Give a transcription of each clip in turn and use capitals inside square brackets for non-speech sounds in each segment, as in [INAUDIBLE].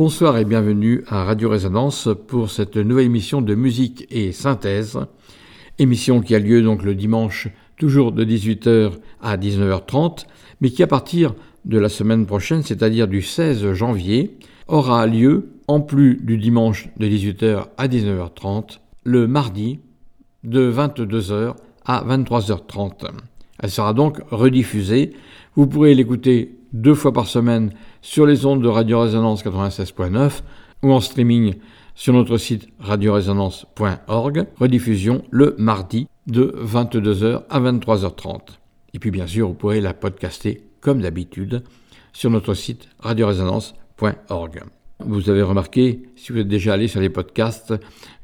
Bonsoir et bienvenue à Radio Résonance pour cette nouvelle émission de musique et synthèse. Émission qui a lieu donc le dimanche, toujours de 18h à 19h30, mais qui à partir de la semaine prochaine, c'est-à-dire du 16 janvier, aura lieu, en plus du dimanche de 18h à 19h30, le mardi de 22h à 23h30. Elle sera donc rediffusée. Vous pourrez l'écouter deux fois par semaine sur les ondes de Radio Résonance 96.9 ou en streaming sur notre site radioresonance.org, rediffusion le mardi de 22h à 23h30. Et puis bien sûr, vous pourrez la podcaster comme d'habitude sur notre site radioresonance.org. Vous avez remarqué, si vous êtes déjà allé sur les podcasts,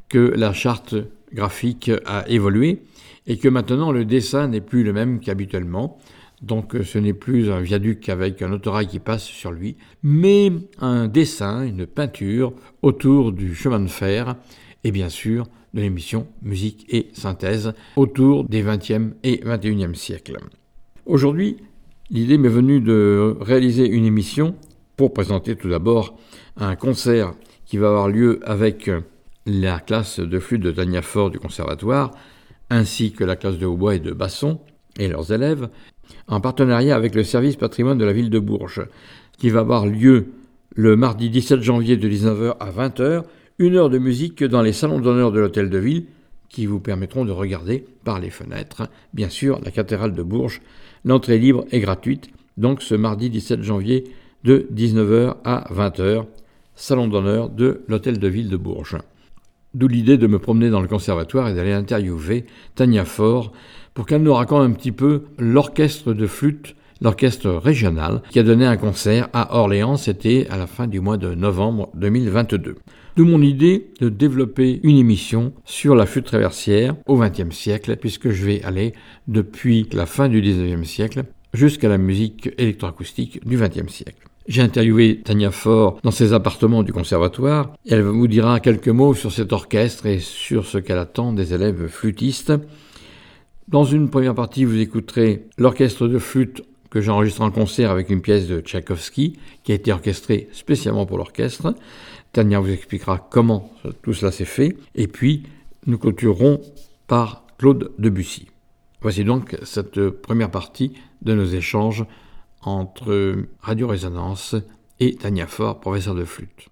que la charte graphique a évolué et que maintenant le dessin n'est plus le même qu'habituellement. Donc euh, ce n'est plus un viaduc avec un autorail qui passe sur lui, mais un dessin, une peinture autour du chemin de fer et bien sûr de l'émission Musique et Synthèse autour des 20e et 21e siècles. Aujourd'hui, l'idée m'est venue de réaliser une émission pour présenter tout d'abord un concert qui va avoir lieu avec la classe de flûte de Tania Fort du conservatoire, ainsi que la classe de hautbois et de basson et leurs élèves, en partenariat avec le service patrimoine de la ville de Bourges, qui va avoir lieu le mardi 17 janvier de 19h à 20h, une heure de musique dans les salons d'honneur de l'hôtel de ville, qui vous permettront de regarder par les fenêtres, bien sûr, la cathédrale de Bourges. L'entrée libre et gratuite, donc ce mardi 17 janvier de 19h à 20h, salon d'honneur de l'hôtel de ville de Bourges. D'où l'idée de me promener dans le conservatoire et d'aller interviewer Tania Faure pour qu'elle nous raconte un petit peu l'orchestre de flûte, l'orchestre régional, qui a donné un concert à Orléans, c'était à la fin du mois de novembre 2022. D'où mon idée de développer une émission sur la flûte traversière au XXe siècle, puisque je vais aller depuis la fin du XIXe siècle jusqu'à la musique électroacoustique du XXe siècle. J'ai interviewé Tania Faure dans ses appartements du conservatoire. Elle vous dira quelques mots sur cet orchestre et sur ce qu'elle attend des élèves flûtistes. Dans une première partie, vous écouterez l'orchestre de flûte que j'enregistre en concert avec une pièce de Tchaïkovski qui a été orchestrée spécialement pour l'orchestre. Tania vous expliquera comment tout cela s'est fait. Et puis, nous clôturerons par Claude Debussy. Voici donc cette première partie de nos échanges entre Radio Résonance et Tania Faure, professeur de flûte.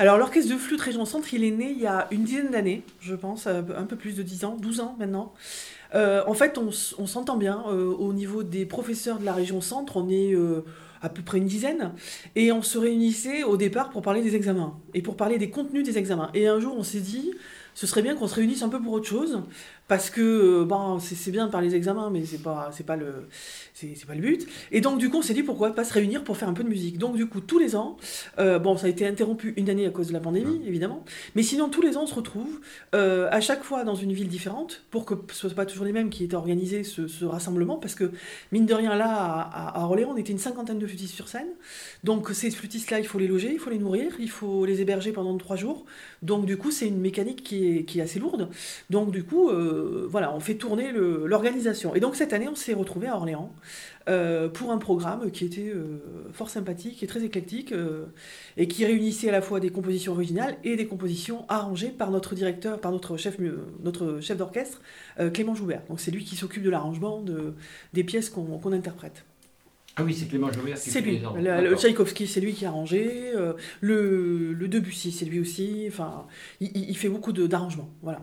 Alors l'orchestre de flûte Région Centre, il est né il y a une dizaine d'années, je pense, un peu plus de 10 ans, 12 ans maintenant. Euh, en fait, on, s'entend bien. Euh, au niveau des professeurs de la région centre, on est euh, à peu près une dizaine. Et on se réunissait au départ pour parler des examens et pour parler des contenus des examens. Et un jour, on s'est dit, ce serait bien qu'on se réunisse un peu pour autre chose parce que c'est bien de parler des examens, mais c'est pas, pas, le, pas le but. Et donc, du coup, on s'est dit pourquoi pas se réunir pour faire un peu de musique. Donc, du coup, tous les ans, euh, bon, ça a été interrompu une année à cause de la pandémie, évidemment, mais sinon, tous les ans, on se retrouve euh, à chaque fois dans une ville différente pour que ce soit pas toujours les mêmes qui étaient organisés ce, rassemblement, parce que, mine de rien, là, à, Orléans, on était une cinquantaine de flûtistes sur scène. Donc, ces flûtistes-là, il faut les loger, il faut les nourrir, il faut les héberger pendant trois jours. Donc, du coup, c'est une mécanique qui est, qui est assez lourde. Donc, du coup, euh, voilà, on fait tourner l'organisation. Et donc cette année, on s'est retrouvé à Orléans euh, pour un programme qui était euh, fort sympathique et très éclectique et qui réunissait à la fois des compositions originales et des compositions arrangées par notre directeur, par notre chef, notre chef d'orchestre, Clément Joubert. Donc c'est lui qui s'occupe de l'arrangement de, des pièces qu'on interprète. Ah oui, c'est Clément Joubert qui C'est lui. Le, Tchaïkovski, c'est lui qui a arrangé. le, le Debussy, c'est lui aussi. Enfin, il, il fait beaucoup d'arrangements. Voilà.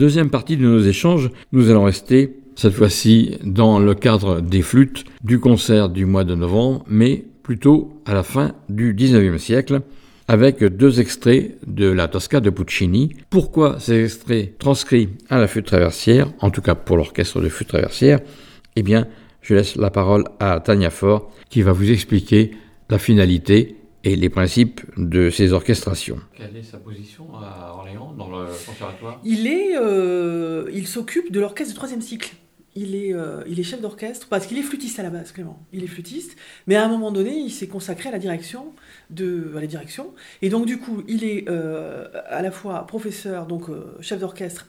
Deuxième partie de nos échanges, nous allons rester cette fois-ci dans le cadre des flûtes du concert du mois de novembre, mais plutôt à la fin du 19e siècle, avec deux extraits de la Tosca de Puccini. Pourquoi ces extraits transcrits à la flûte traversière, en tout cas pour l'orchestre de flûte traversière? Eh bien, je laisse la parole à Tania Faure qui va vous expliquer la finalité et les principes de ces orchestrations. Quelle est sa position à Orléans dans le conservatoire Il est, euh, il s'occupe de l'orchestre du troisième cycle. il est, euh, il est chef d'orchestre, parce qu'il est flûtiste à la base, Clément. Il est flûtiste, mais à un moment donné, il s'est consacré à la direction, de, à la direction. Et donc, du coup, il est euh, à la fois professeur, donc euh, chef d'orchestre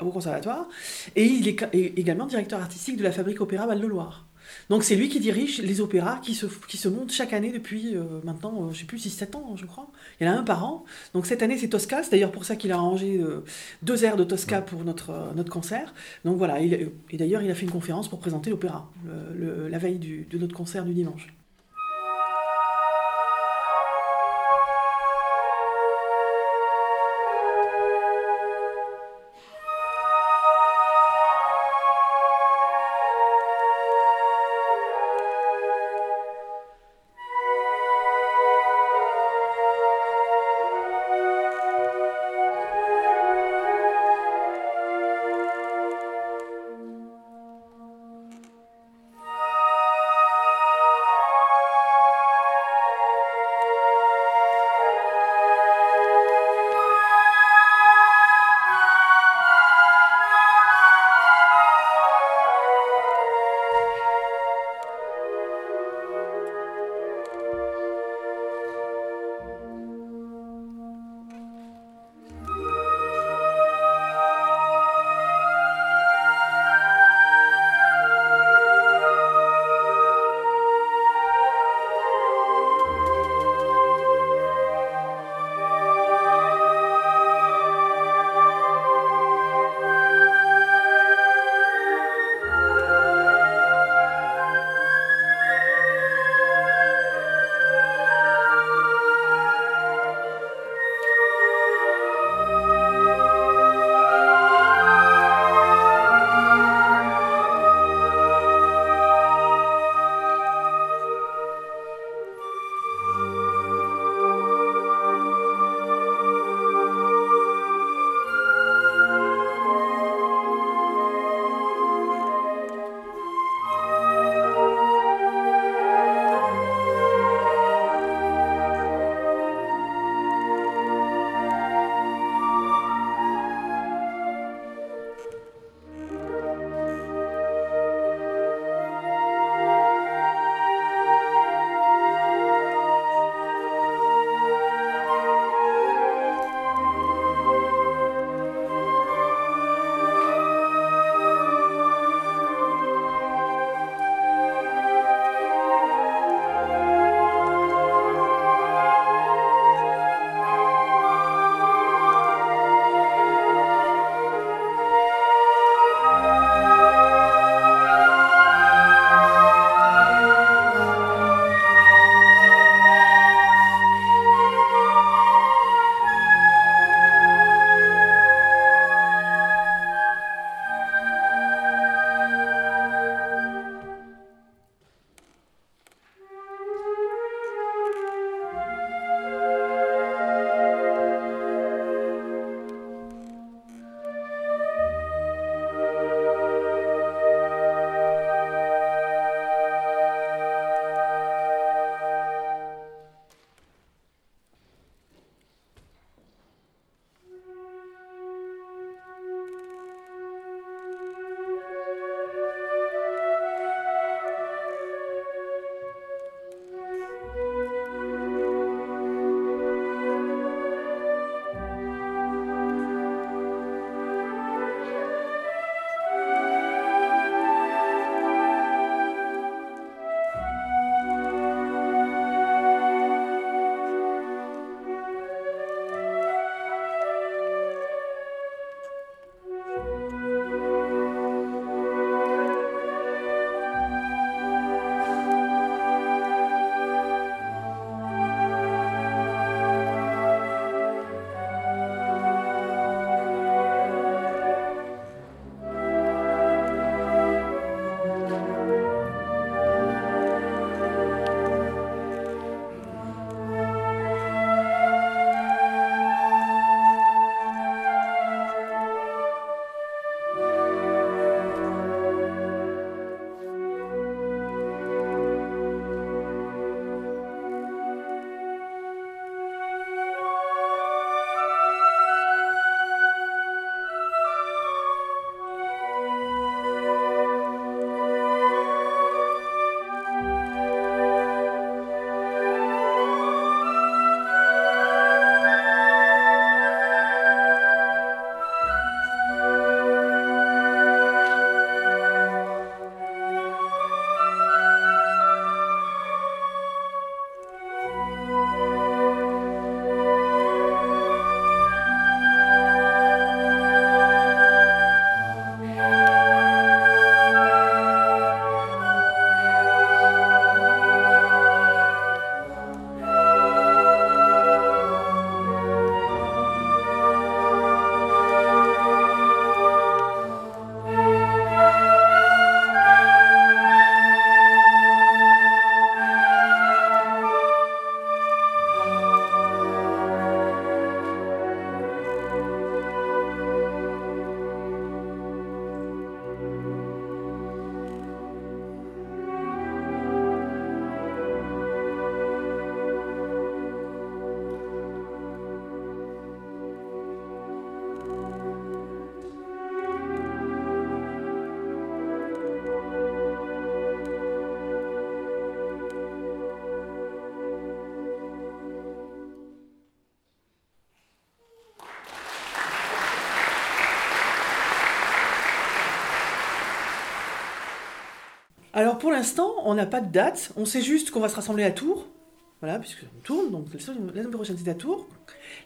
au conservatoire, et il est également directeur artistique de la Fabrique Opéra Val-de-Loire. Donc c'est lui qui dirige les opéras qui se, qui se montent chaque année depuis euh, maintenant, euh, je ne sais plus, 6-7 ans, je crois. Il y en a un par an. Donc cette année, c'est Tosca. C'est d'ailleurs pour ça qu'il a arrangé euh, deux airs de Tosca pour notre, notre concert. Donc voilà, et d'ailleurs, il a fait une conférence pour présenter l'opéra la veille de notre concert du dimanche. Alors pour l'instant, on n'a pas de date. On sait juste qu'on va se rassembler à Tours. Voilà, puisque on tourne, donc la semaine prochaine c'est à Tours.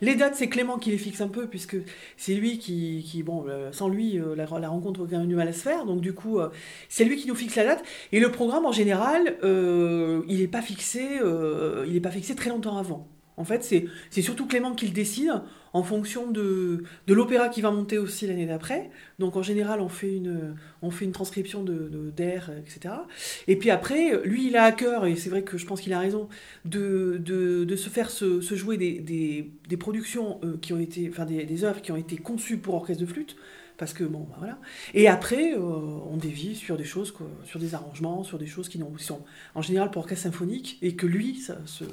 Les dates, c'est Clément qui les fixe un peu, puisque c'est lui qui, bon, euh, sans lui, euh, la, rencontre aurait du mal à se faire. Donc du coup, euh, c'est lui qui nous fixe la date. Et le programme, en général, il n'est pas fixé très longtemps avant. En fait, c'est surtout Clément qui le décide en fonction de, de l'opéra qui va monter aussi l'année d'après. Donc en général, on fait une, on fait une transcription de d'air, etc. Et puis après, lui, il a à cœur, et c'est vrai que je pense qu'il a raison, de, de, de se faire se, jouer des, des, productions euh, qui ont été, enfin des, des œuvres qui ont été conçues pour orchestre de flûte parce que bon, bah, voilà. Et après, euh, on dévie sur des choses, sur des arrangements, sur des choses qui sont en général pour orchestre symphonique et que lui, ça se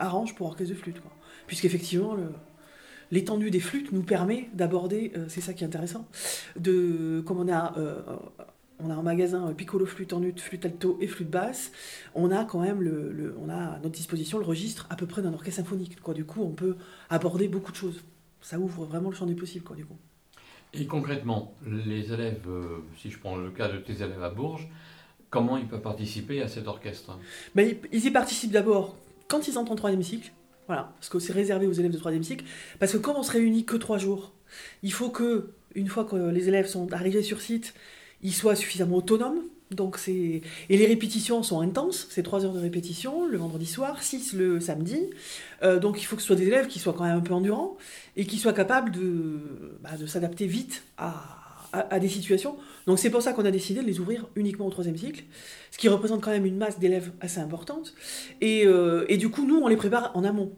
arrange pour orchestre de flûte. Puisqu'effectivement, l'étendue des flûtes nous permet d'aborder, euh, c'est ça qui est intéressant, de, comme on a, euh, on a un magasin euh, piccolo flûte en ut, flûte alto et flûte basse, on a quand même le, on a à notre disposition le registre à peu près d'un orchestre symphonique. Quoi. Du coup, on peut aborder beaucoup de choses. Ça ouvre vraiment le champ des possibles. Quoi, du coup. Et concrètement, les élèves, si je prends le cas de tes élèves à Bourges, comment ils peuvent participer à cet orchestre? Ben, ils y participent d'abord quand ils entrent en troisième cycle, voilà, parce que c'est réservé aux élèves de troisième cycle, parce que comme on se réunit que trois jours, il faut que, une fois que les élèves sont arrivés sur site, ils soient suffisamment autonomes. Donc c'est et les répétitions sont intenses, c'est trois heures de répétition le vendredi soir, six le samedi. Euh, donc il faut que ce soit des élèves qui soient quand même un peu endurants et qui soient capables de, bah, de s'adapter vite à, à, des situations. Donc c'est pour ça qu'on a décidé de les ouvrir uniquement au troisième cycle, ce qui représente quand même une masse d'élèves assez importante. Et, euh, et, du coup, nous, on les prépare en amont.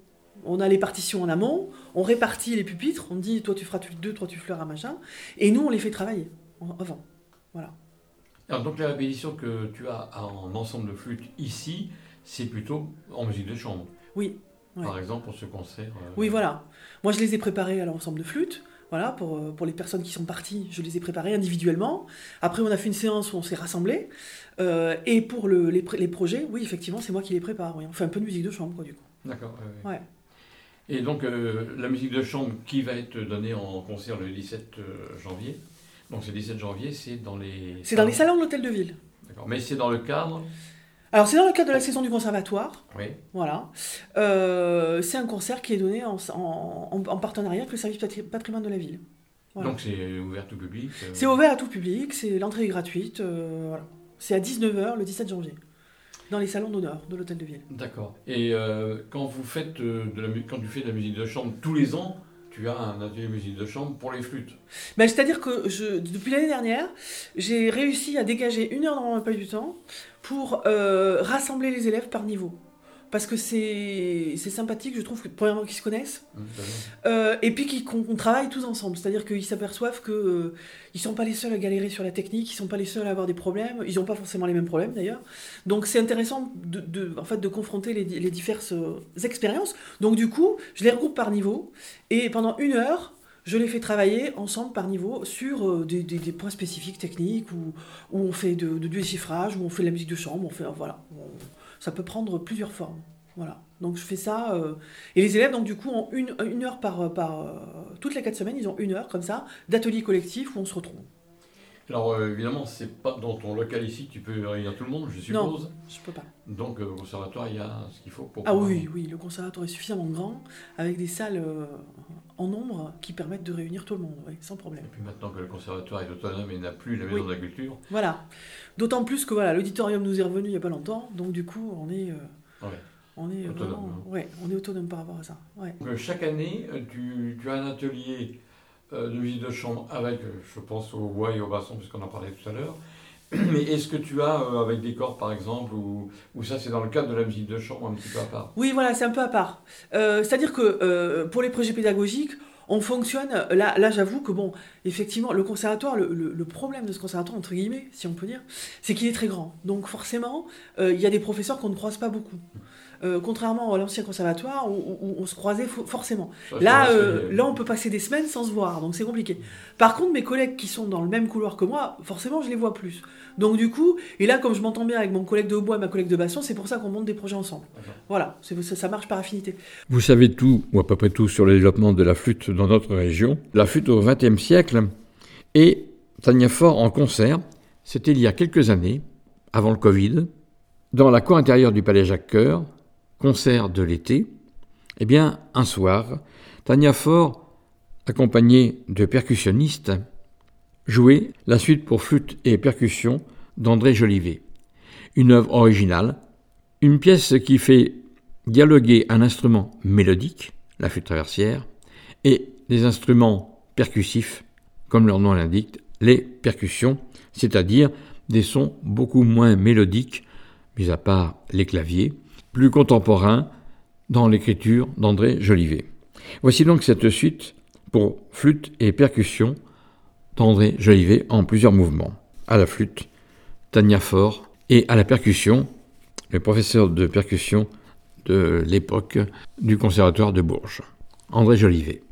On a les partitions en amont, on répartit les pupitres, on dit toi tu feras tu 2, toi tu fleurs un machin, et nous on les fait travailler avant. Voilà. Alors donc la répétition que tu as en ensemble de flûte ici, c'est plutôt en musique de chambre. Oui. Par exemple pour ce concert. Euh, oui voilà. Moi je les ai préparés à l'ensemble de flûte. Voilà, pour, euh, pour les personnes qui sont parties, je les ai préparées individuellement. Après, on a fait une séance où on s'est rassemblés. Euh, et pour le, les, les, projets, oui, effectivement, c'est moi qui les prépare. Oui. On fait un peu de musique de chambre, quoi, du coup. D'accord. ouais. Et donc, euh, la musique de chambre qui va être donnée en concert le 17 janvier. Donc, c'est 17 janvier, c'est dans les. C'est dans les salons de l'hôtel de ville. D'accord. Mais c'est dans le cadre alors c'est dans le cadre de la saison du conservatoire. Oui. Voilà. Euh, c'est un concert qui est donné en, en, partenariat avec le service patrimoine de la ville. Donc c'est ouvert à tout public euh C'est ouvert à tout public, c'est l'entrée est gratuite. Euh, voilà. C'est à 19h le 17 janvier, dans les salons d'honneur de l'hôtel de ville. D'accord. Et quand vous faites de la, quand tu fais de la musique de chambre tous les ans, tu as un atelier musique de chambre pour les flûtes. Ben, C'est-à-dire que je, depuis l'année dernière, j'ai réussi à dégager une heure dans mon emploi du temps pour euh, rassembler les élèves par niveau parce que c'est sympathique, je trouve, que, premièrement qu'ils se connaissent, mmh, euh, et puis qu'on travaille tous ensemble. C'est-à-dire qu'ils s'aperçoivent qu'ils euh, ne sont pas les seuls à galérer sur la technique, ils ne sont pas les seuls à avoir des problèmes, ils n'ont pas forcément les mêmes problèmes d'ailleurs. Donc c'est intéressant de, de, en fait, de confronter les, les diverses expériences. Donc du coup, je les regroupe par niveau, et pendant une heure, je les fais travailler ensemble par niveau sur euh, des, points spécifiques techniques où, on fait de, du déchiffrage, où on fait de la musique de chambre, on fait voilà, ça peut prendre plusieurs formes. Voilà. Donc je fais ça. Euh, et les élèves, donc du coup, ont une, heure par, euh, toutes les quatre semaines, ils ont une heure comme ça d'atelier collectif où on se retrouve. Alors euh, évidemment, c'est pas dans ton local ici tu peux réunir tout le monde, je suppose. Non, je peux pas. Donc au conservatoire, il y a ce qu'il faut pour. Ah oui, oui, le conservatoire est suffisamment grand, avec des salles en nombre qui permettent de réunir tout le monde, sans problème. Et puis maintenant que le conservatoire est autonome et n'a plus la maison de la culture. Voilà. D'autant plus que voilà, l'auditorium nous est revenu il y a pas longtemps, donc du coup, on est. On est autonome. Hein. ouais, on est autonome par rapport à ça. Ouais. Donc, chaque année, tu, tu as un atelier euh, de musique de chambre avec, euh, je pense, au bois et au basson, puisqu'on en parlait tout à l'heure. [CLEARS THROAT] Mais est-ce que tu as euh, avec des corps, par exemple, ou, ou ça c'est dans le cadre de la musique de chambre un petit peu à part? Oui, voilà, c'est un peu à part. C'est-à-dire que pour les projets pédagogiques, on fonctionne. Là, là j'avoue que, bon, effectivement, le conservatoire, le, le, problème de ce conservatoire, entre guillemets, si on peut dire, c'est qu'il est très grand. Donc, forcément, il y a des professeurs qu'on ne croise pas beaucoup. Euh, contrairement à l'ancien conservatoire où, on se croisait forcément. là, euh, là, on peut passer des semaines sans se voir, donc c'est compliqué. Par contre, mes collègues qui sont dans le même couloir que moi, forcément, je les vois plus. Donc du coup, et là, comme je m'entends bien avec mon collègue de hautbois et ma collègue de basson, c'est pour ça qu'on monte des projets ensemble. Voilà, ça, ça marche par affinité. Vous savez tout, ou à peu près tout, sur le développement de la flûte dans notre région. La flûte au XXe siècle et Tania Fort en concert, c'était il y a quelques années, avant le Covid, dans la cour intérieure du Palais Jacques-Cœur, concert de l'été, eh bien, un soir, Tania Faure, accompagnée de percussionnistes, jouait la suite pour flûte et percussion d'André Jolivet. Une œuvre originale, une pièce qui fait dialoguer un instrument mélodique, la flûte traversière, et des instruments percussifs, comme leur nom l'indique, les percussions, c'est-à-dire des sons beaucoup moins mélodiques, mis à part les claviers, plus contemporains dans l'écriture d'André Jolivet. Voici donc cette suite pour flûte et percussion d'André Jolivet en plusieurs mouvements. À la flûte, Tania Faure, et à la percussion, le professeur de percussion de l'époque du Conservatoire de Bourges, André Jolivet.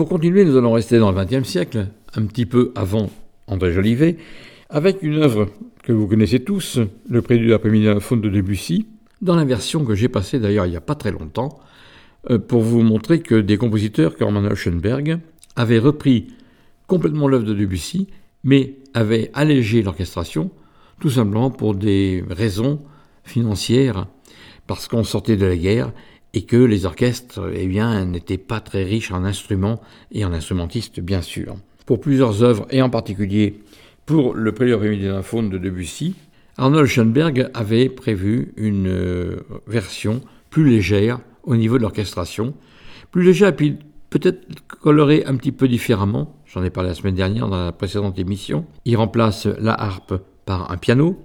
Pour continuer, nous allons rester dans le XXe siècle, un petit peu avant André Jolivet, avec une œuvre que vous connaissez tous, le prélude après-midi à la faune de Debussy, dans la version que j'ai passée d'ailleurs il n'y a pas très longtemps, euh, pour vous montrer que des compositeurs comme Arnold Schoenberg avaient repris complètement l'œuvre de Debussy, mais avaient allégé l'orchestration, tout simplement pour des raisons financières, parce qu'on sortait de la guerre et que les orchestres eh bien, n'étaient pas très riches en instruments et en instrumentistes, bien sûr. Pour plusieurs œuvres, et en particulier pour le Prélude d'un faune de Debussy, Arnold Schoenberg avait prévu une euh, version plus légère au niveau de l'orchestration, plus légère puis peut-être colorée un petit peu différemment. J'en ai parlé la semaine dernière dans la précédente émission. Il remplace la harpe par un piano,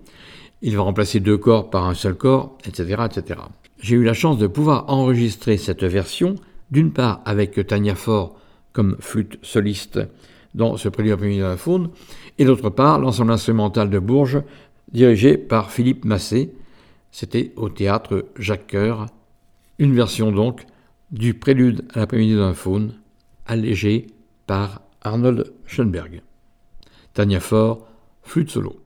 il va remplacer deux corps par un seul corps, etc., etc j'ai eu la chance de pouvoir enregistrer cette version, d'une part avec Tania Faure comme flûte soliste dans ce prélude après-midi de la faune, et d'autre part l'ensemble instrumental de Bourges dirigé par Philippe Massé. C'était au théâtre Jacques Coeur, une version donc du prélude à l'après-midi la faune, allégée par Arnold Schoenberg. Tania Faure, flûte solo.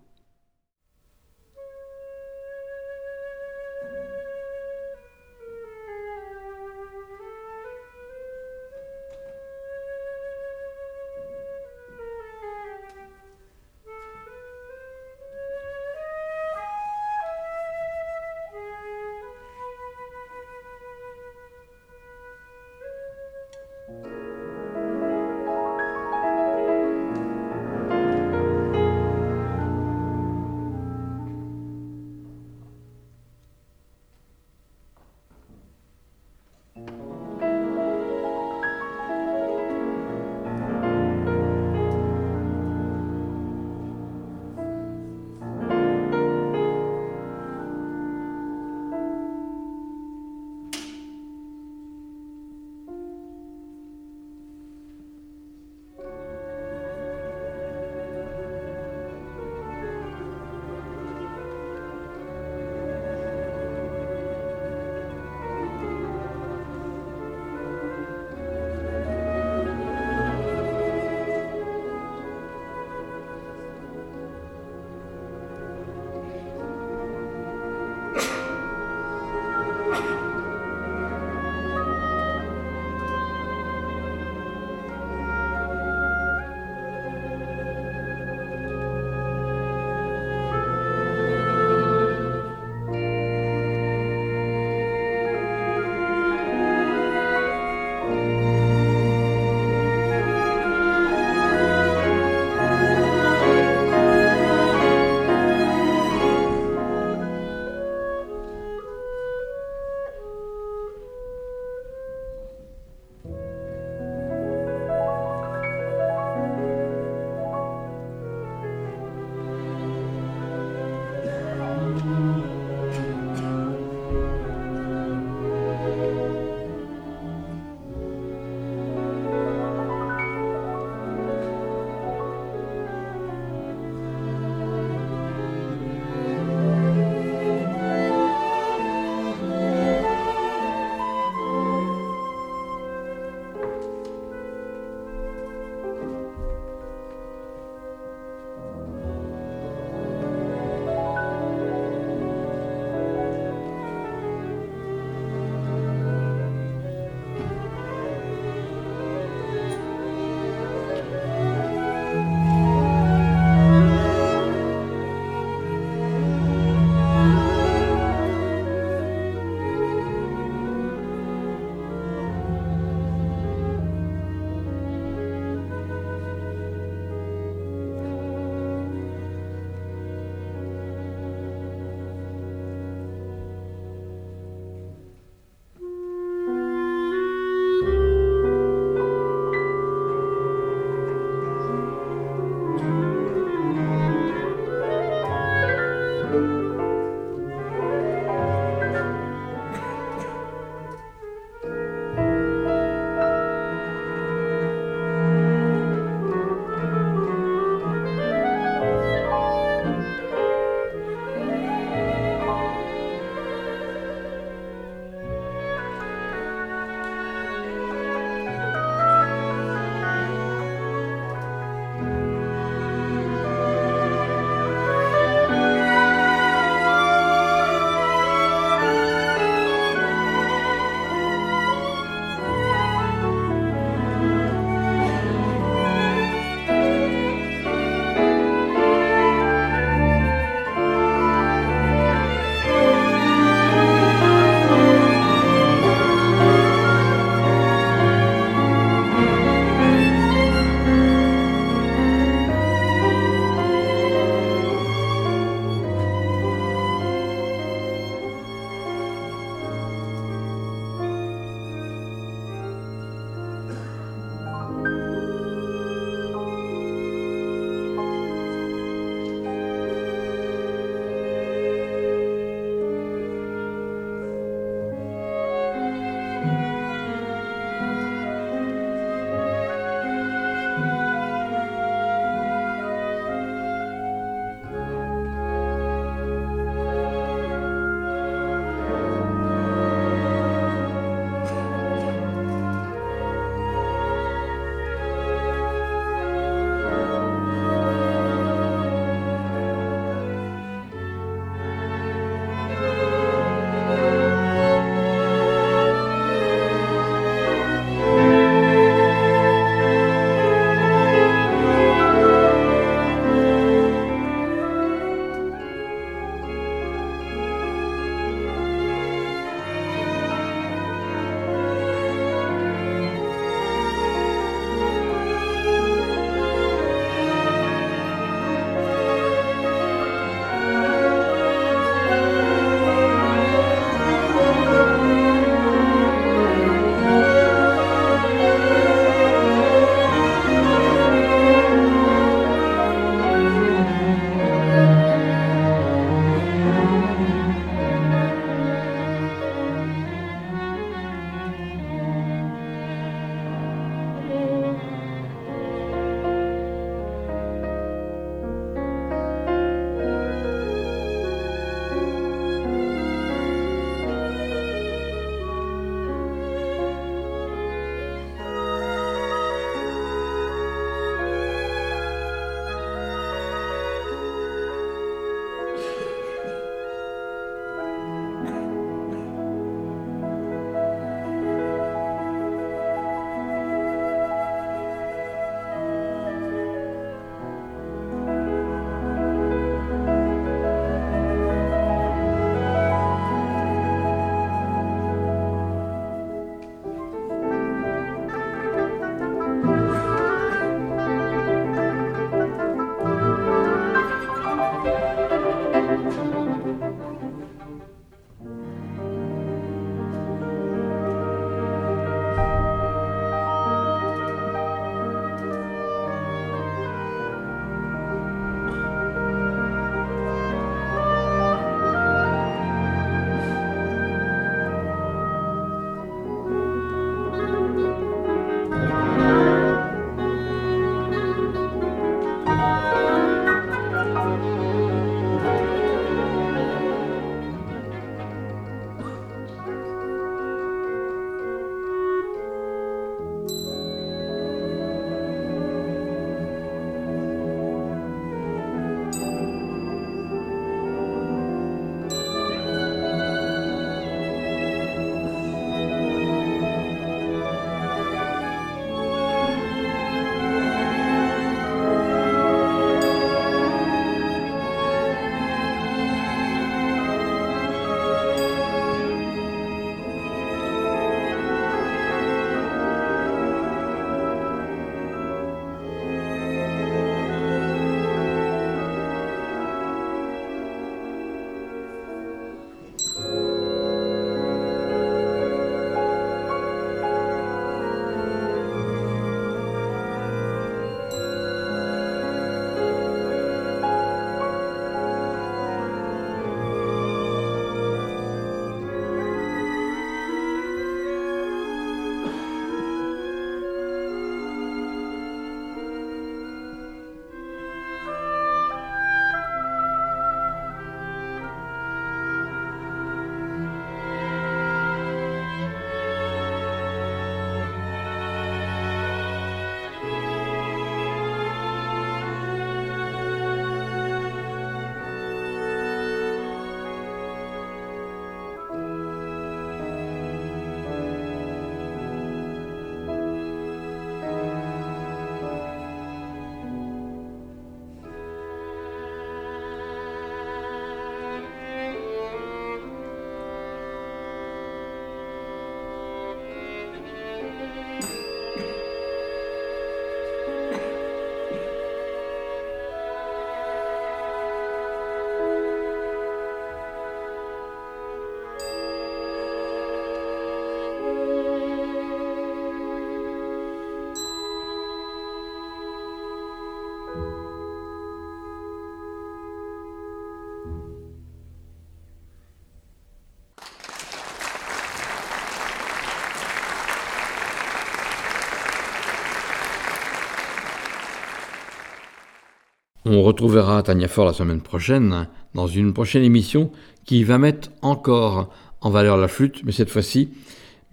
On retrouvera Tania Fort la semaine prochaine dans une prochaine émission qui va mettre encore en valeur la flûte, mais cette fois-ci,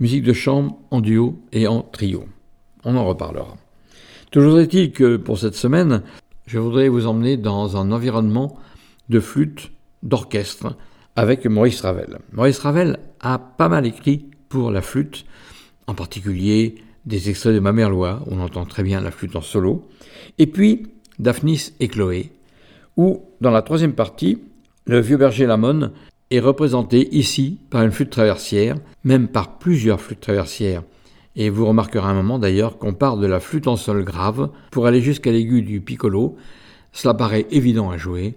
musique de chambre en duo et en trio. On en reparlera. Toujours est-il que pour cette semaine, je voudrais vous emmener dans un environnement de flûte, d'orchestre, avec Maurice Ravel. Maurice Ravel a pas mal écrit pour la flûte, en particulier des extraits de Ma mère on entend très bien la flûte en solo, et puis Daphnis et Chloé, où, dans la troisième partie, le vieux berger Lamon est représenté ici par une flûte traversière, même par plusieurs flûtes traversières. Et vous remarquerez un moment d'ailleurs qu'on part de la flûte en sol grave pour aller jusqu'à l'aigu du piccolo. Cela paraît évident à jouer,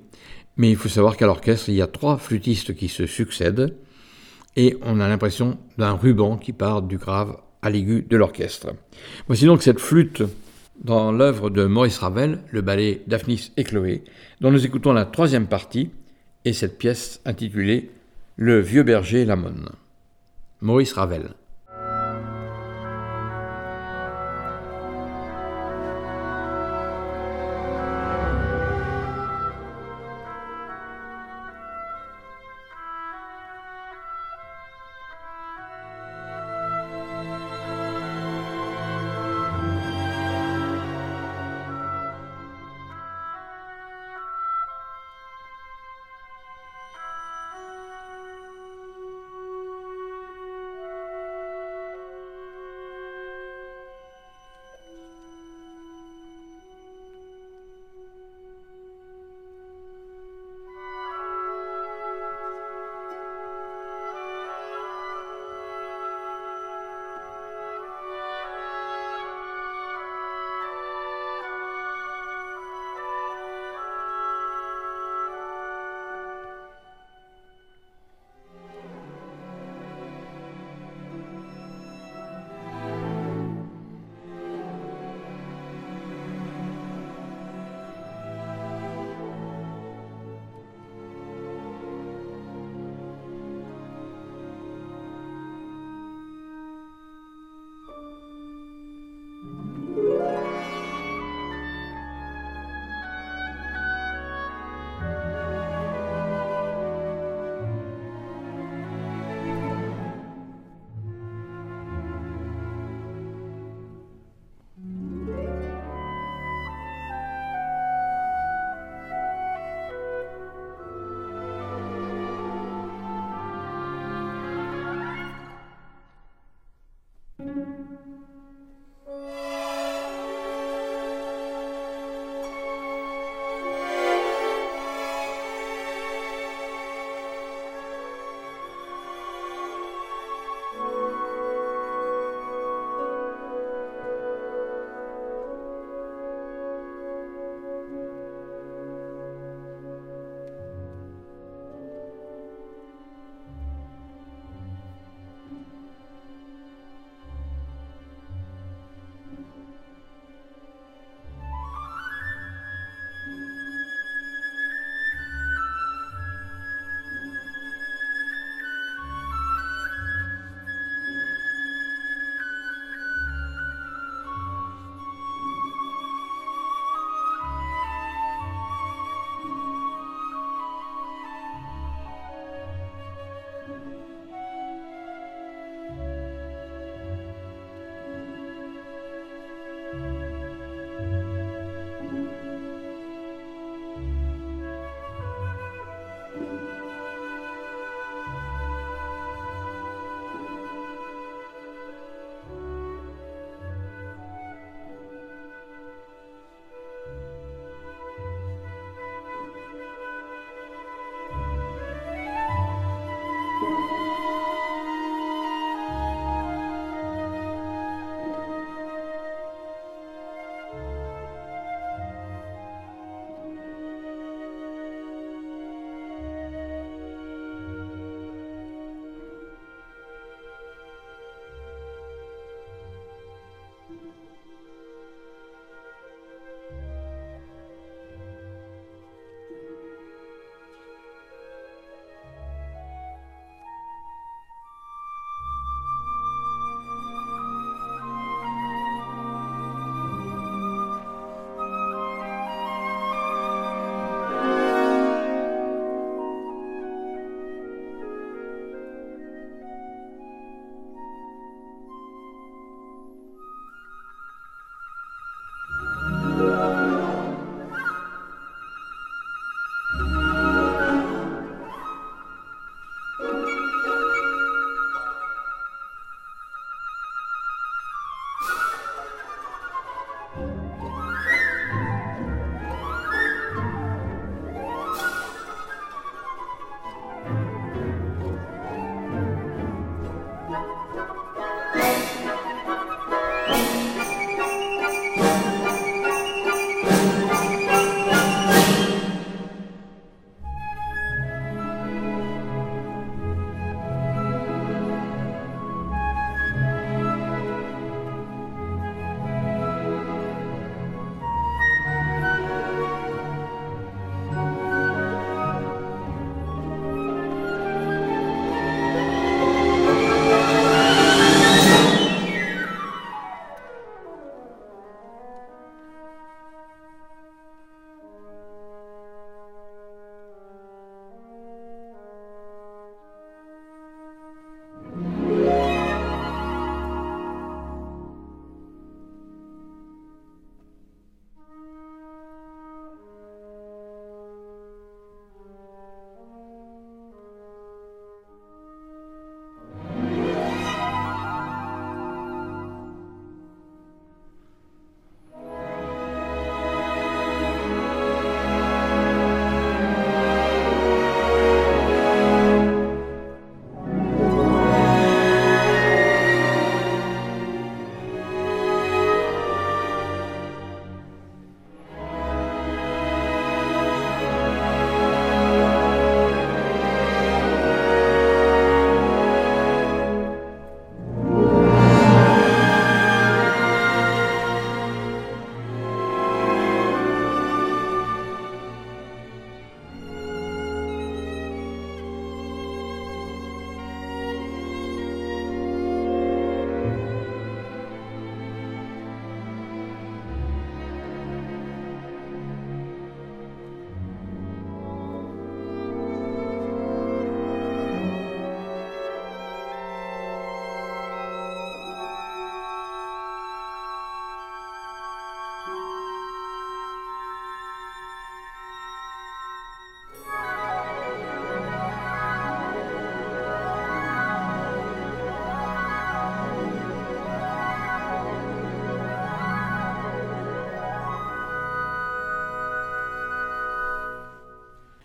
mais il faut savoir qu'à l'orchestre, il y a trois flûtistes qui se succèdent, et on a l'impression d'un ruban qui part du grave à l'aigu de l'orchestre. Voici donc cette flûte dans l'œuvre de Maurice Ravel, le ballet Daphnis et Chloé, dont nous écoutons la troisième partie, et cette pièce intitulée Le vieux berger Lamon. Maurice Ravel.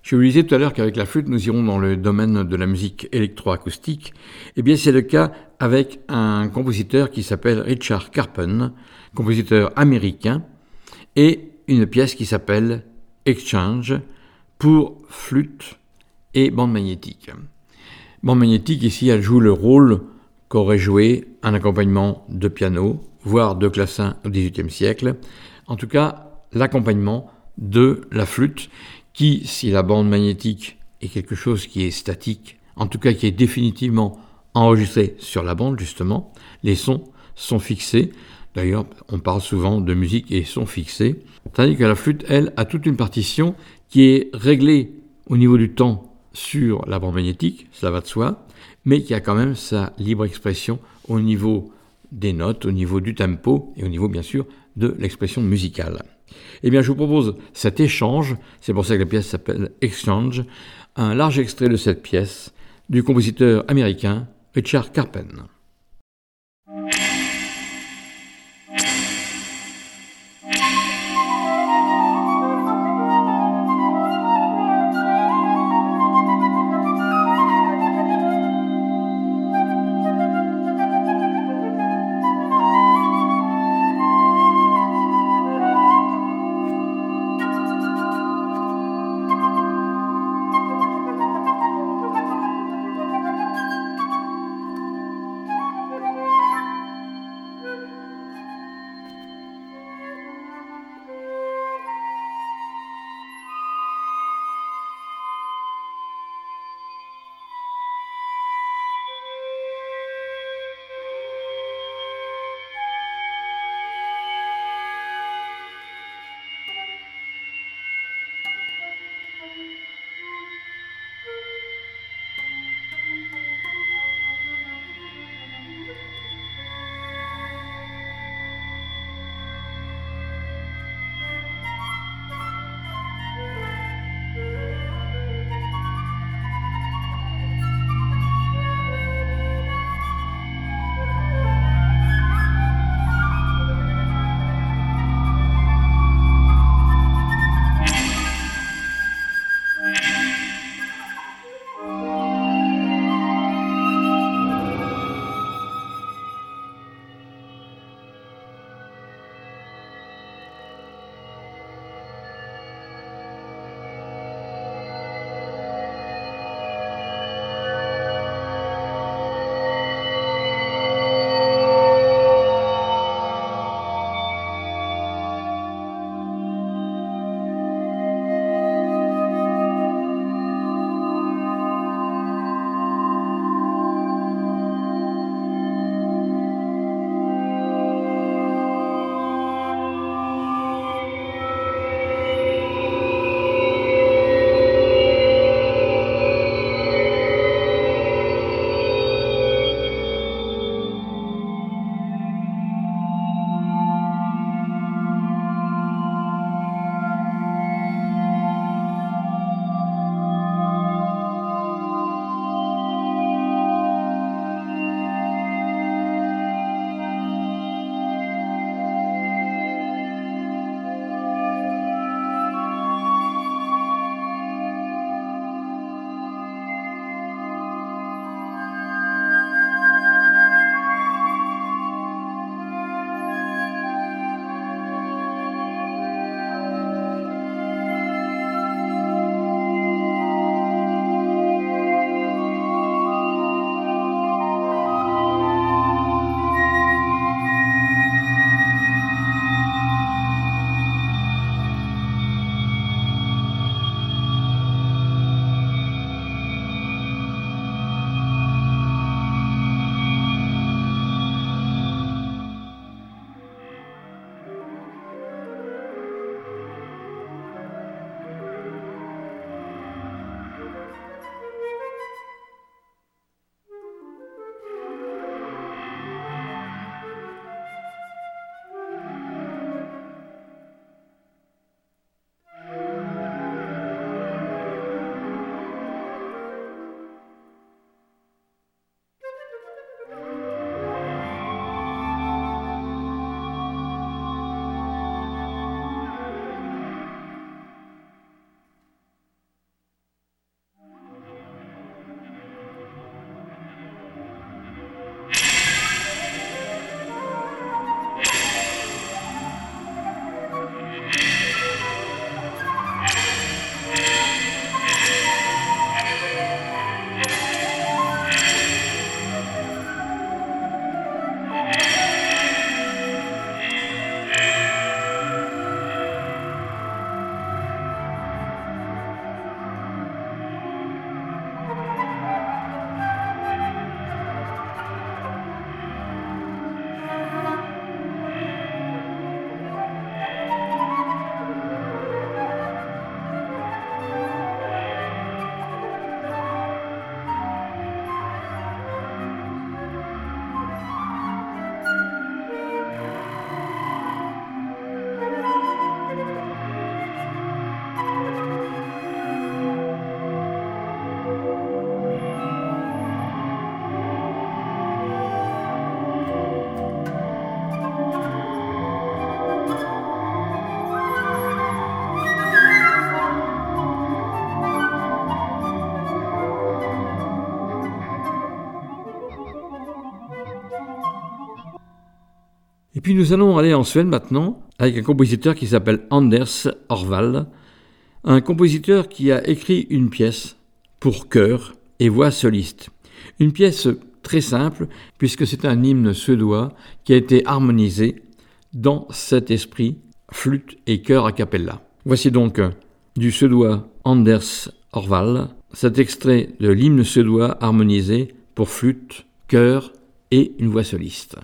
Je vous disais tout à l'heure qu'avec la flûte, nous irons dans le domaine de la musique électroacoustique. Eh bien, c'est le cas avec un compositeur qui s'appelle Richard Carpen, compositeur américain, et une pièce qui s'appelle Exchange pour flûte et bande magnétique. Bande magnétique, ici, elle joue le rôle qu'aurait joué un accompagnement de piano, voire de classin au XVIIIe siècle. En tout cas, l'accompagnement de la flûte, qui, si la bande magnétique est quelque chose qui est statique, en tout cas qui est définitivement enregistré sur la bande, justement, les sons sont fixés. D'ailleurs, on parle souvent de musique et sons fixés. Tandis que la flûte, elle, a toute une partition qui est réglée au niveau du temps sur la bande magnétique, cela va de soi, mais qui a quand même sa libre expression au niveau des notes, au niveau du tempo et au niveau bien sûr de l'expression musicale. Eh bien, je vous propose cet échange, c'est pour ça que la pièce s'appelle Exchange, un large extrait de cette pièce du compositeur américain Richard Carpen. Puis nous allons aller en Suède maintenant avec un compositeur qui s'appelle Anders Orvald, un compositeur qui a écrit une pièce pour chœur et voix soliste. Une pièce très simple puisque c'est un hymne suédois qui a été harmonisé dans cet esprit flûte et chœur a cappella. Voici donc du suédois Anders Orvald cet extrait de l'hymne suédois harmonisé pour flûte, chœur et une voix soliste.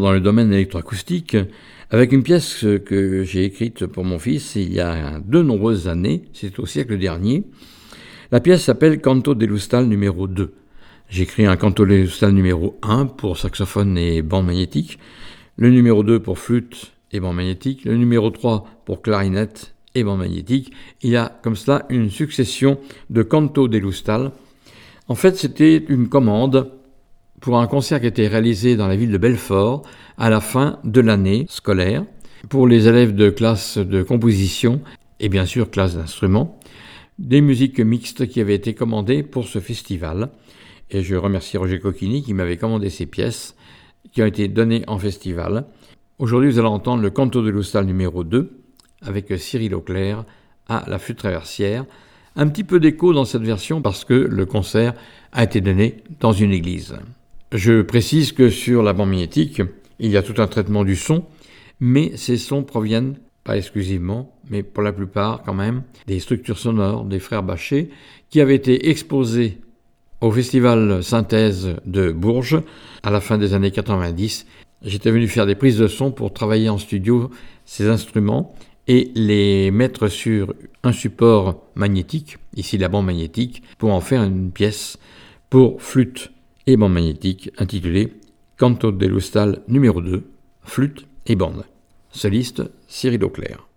Dans le domaine électroacoustique avec une pièce que j'ai écrite pour mon fils il y a de nombreuses années, c'est au siècle dernier. La pièce s'appelle Canto Lustal numéro 2. J'ai écrit un Canto Lustal numéro 1 pour saxophone et bande magnétique, le numéro 2 pour flûte et bande magnétique, le numéro 3 pour clarinette et bande magnétique. Il y a comme cela une succession de Canto Lustal. En fait, c'était une commande pour un concert qui été réalisé dans la ville de Belfort à la fin de l'année scolaire pour les élèves de classe de composition et bien sûr classe d'instruments, des musiques mixtes qui avaient été commandées pour ce festival. Et je remercie Roger Coquini qui m'avait commandé ces pièces qui ont été données en festival. Aujourd'hui, vous allez entendre le Canto de l'Oustal numéro 2 avec Cyril Auclair à la flûte traversière. Un petit peu d'écho dans cette version parce que le concert a été donné dans une église. Je précise que sur la bande magnétique, il y a tout un traitement du son, mais ces sons proviennent, pas exclusivement, mais pour la plupart quand même, des structures sonores des frères Bachet, qui avaient été exposés au festival Synthèse de Bourges à la fin des années 90. J'étais venu faire des prises de son pour travailler en studio ces instruments et les mettre sur un support magnétique, ici la bande magnétique, pour en faire une pièce pour flûte bande magnétique intitulée Canto de numéro 2, flûte et bande. Soliste Cyril Auclair.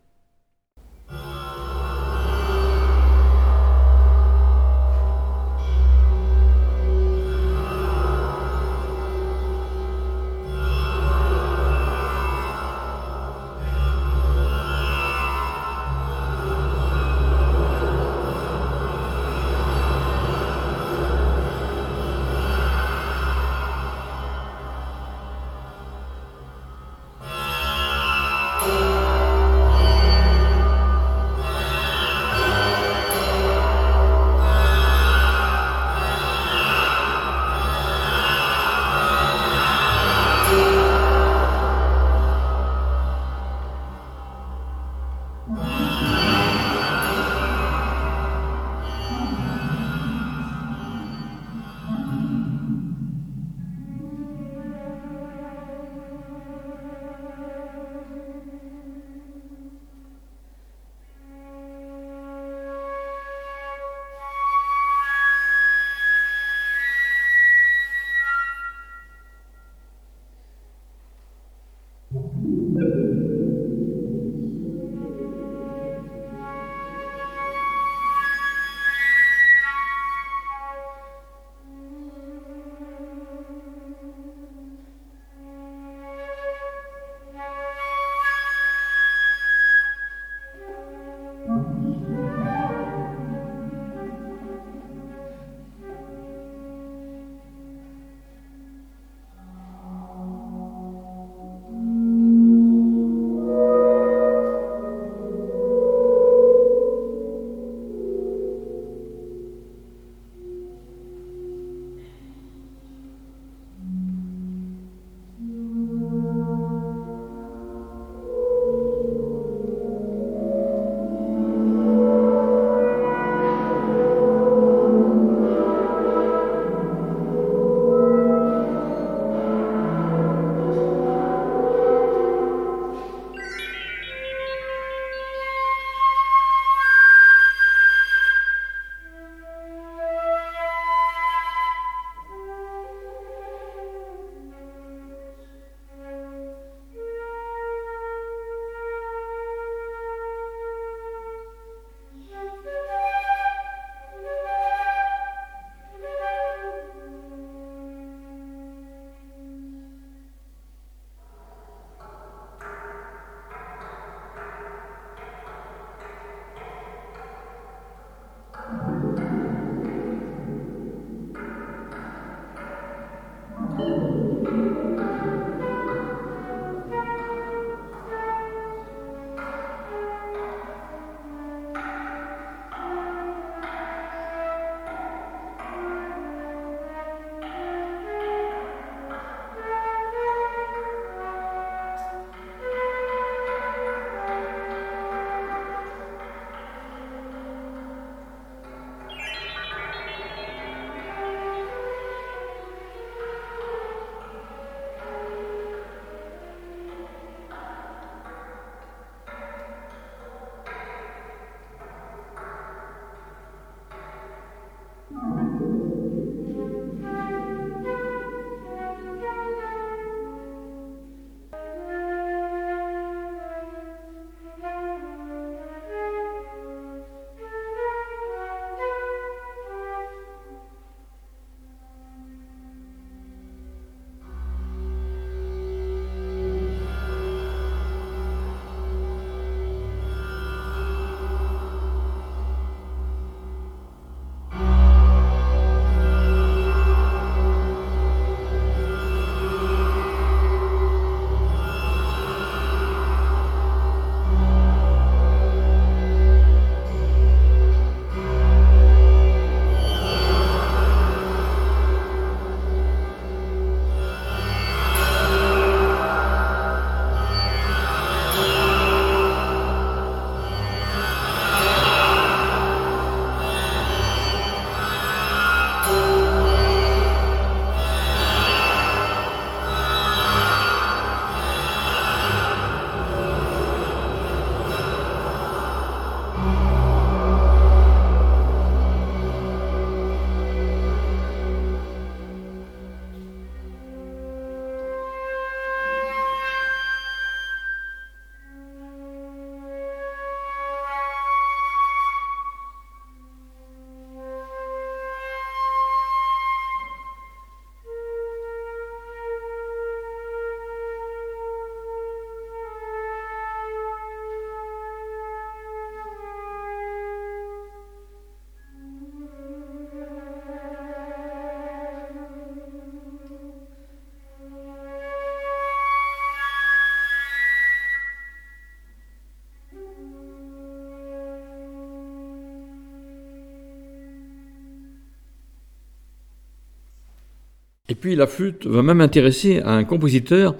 Et puis la flûte va même intéresser un compositeur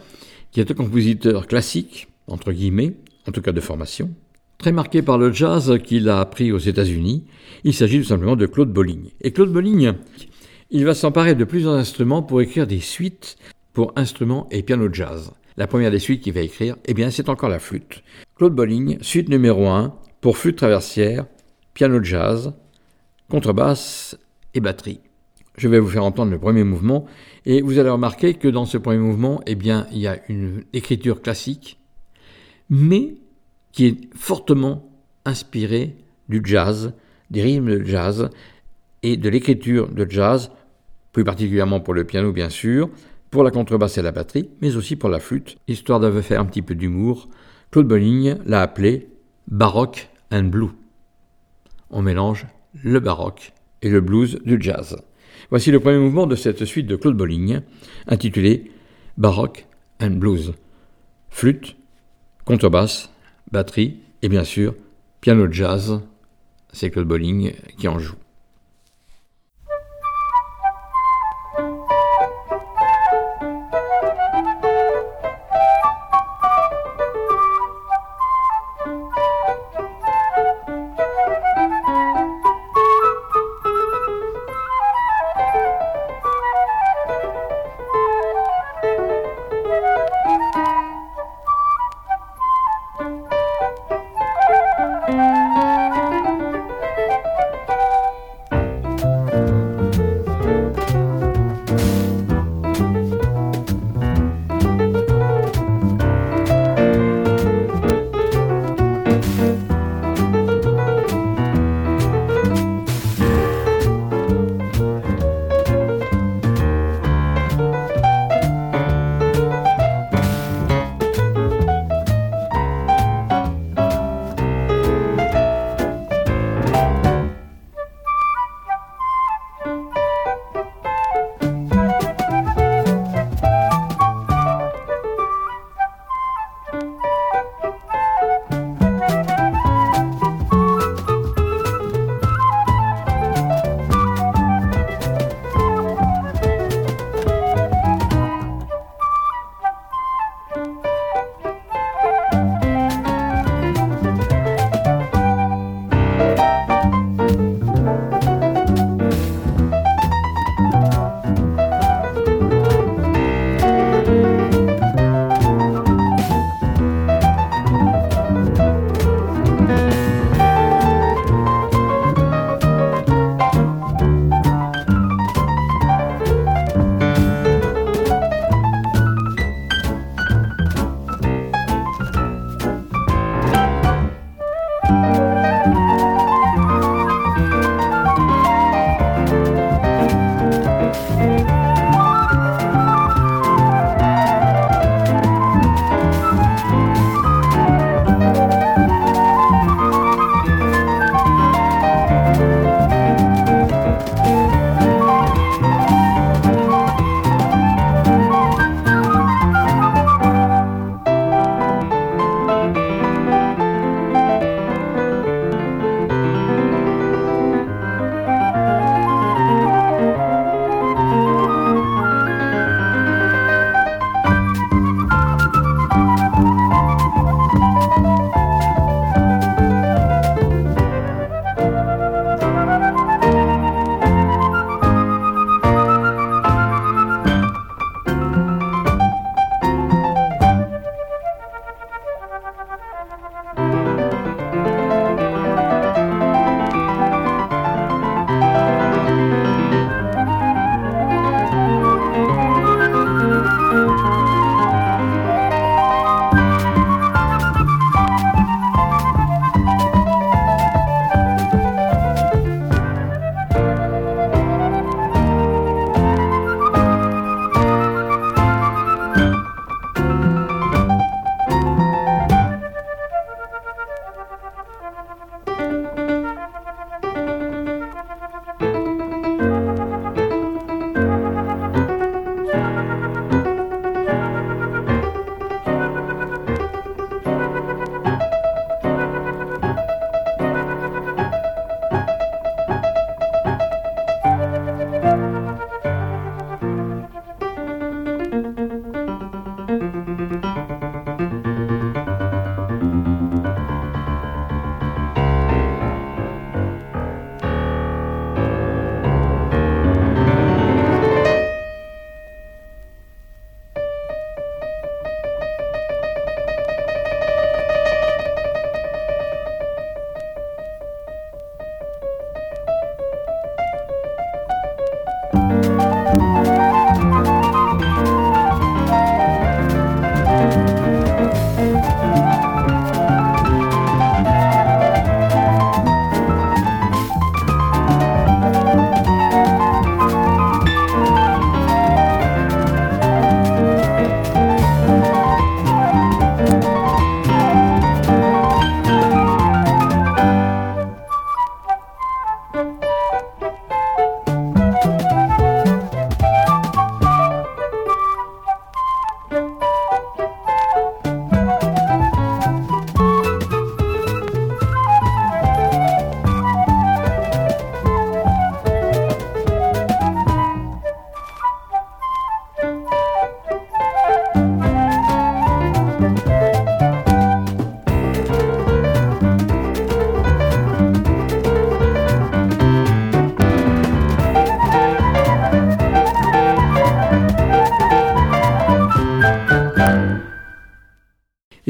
qui est un compositeur classique, entre guillemets, en tout cas de formation, très marqué par le jazz qu'il a appris aux États-Unis. Il s'agit tout simplement de Claude Bolling. Et Claude Bolling, il va s'emparer de plusieurs instruments pour écrire des suites pour instruments et piano jazz. La première des suites qu'il va écrire, eh bien, c'est encore la flûte. Claude Bolling, suite numéro 1 pour flûte traversière, piano jazz, contrebasse et batterie. Je vais vous faire entendre le premier mouvement et vous allez remarquer que dans ce premier mouvement, eh bien, il y a une écriture classique, mais qui est fortement inspirée du jazz, des rythmes de jazz et de l'écriture de jazz, plus particulièrement pour le piano bien sûr, pour la contrebasse et la batterie, mais aussi pour la flûte, histoire de faire un petit peu d'humour. Claude Bolling l'a appelé baroque and blue. On mélange le baroque et le blues du jazz. Voici le premier mouvement de cette suite de Claude Bolling, intitulé Baroque and Blues. Flûte, contrebasse, batterie et bien sûr piano jazz. C'est Claude Bolling qui en joue.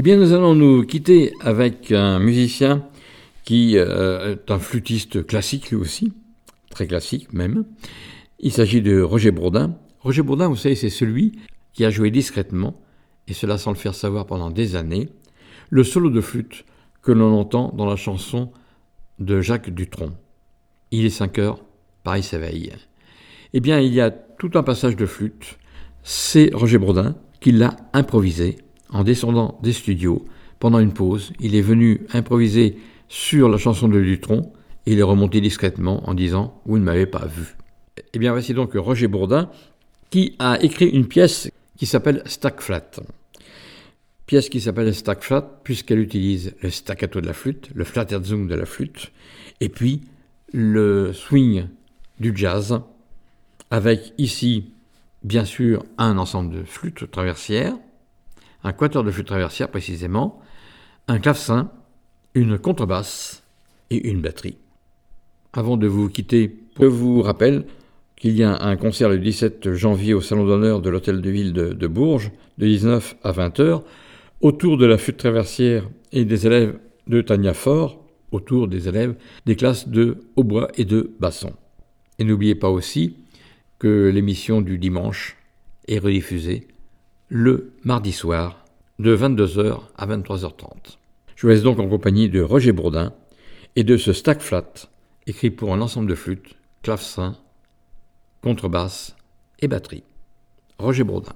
Bien, nous allons nous quitter avec un musicien qui euh, est un flûtiste classique lui aussi, très classique même. Il s'agit de Roger Bourdin. Roger Bourdin, vous savez, c'est celui qui a joué discrètement, et cela sans le faire savoir pendant des années, le solo de flûte que l'on entend dans la chanson de Jacques Dutronc. Il est 5 heures, Paris s'éveille. Eh bien, il y a tout un passage de flûte. C'est Roger Bourdin qui l'a improvisé en descendant des studios. Pendant une pause, il est venu improviser sur la chanson de Dutronc et il est remonté discrètement en disant Vous ne m'avez pas vu. Eh bien, voici donc Roger Bourdin qui a écrit une pièce qui s'appelle Stack Flat. Pièce qui s'appelle Stack Flat puisqu'elle utilise le staccato de la flûte, le flatterzung de la flûte, et puis le swing du jazz, avec ici, bien sûr, un ensemble de flûtes traversières, un quatuor de flûte traversière précisément, un clavecin, une contrebasse et une batterie. Avant de vous quitter, je vous rappelle qu'il y a un concert le 17 janvier au Salon d'honneur de l'Hôtel de Ville de, Bourges, de 19 à 20 h autour de la flûte traversière et des élèves de Tania Fort, autour des élèves des classes de hautbois et de basson. Et n'oubliez pas aussi que l'émission du dimanche est rediffusée le mardi soir de 22h à 23h30. Je vous laisse donc en compagnie de Roger Bourdin et de ce stack flat écrit pour un ensemble de flûtes, clavecin, contrebasse et batterie. Roger Bourdin.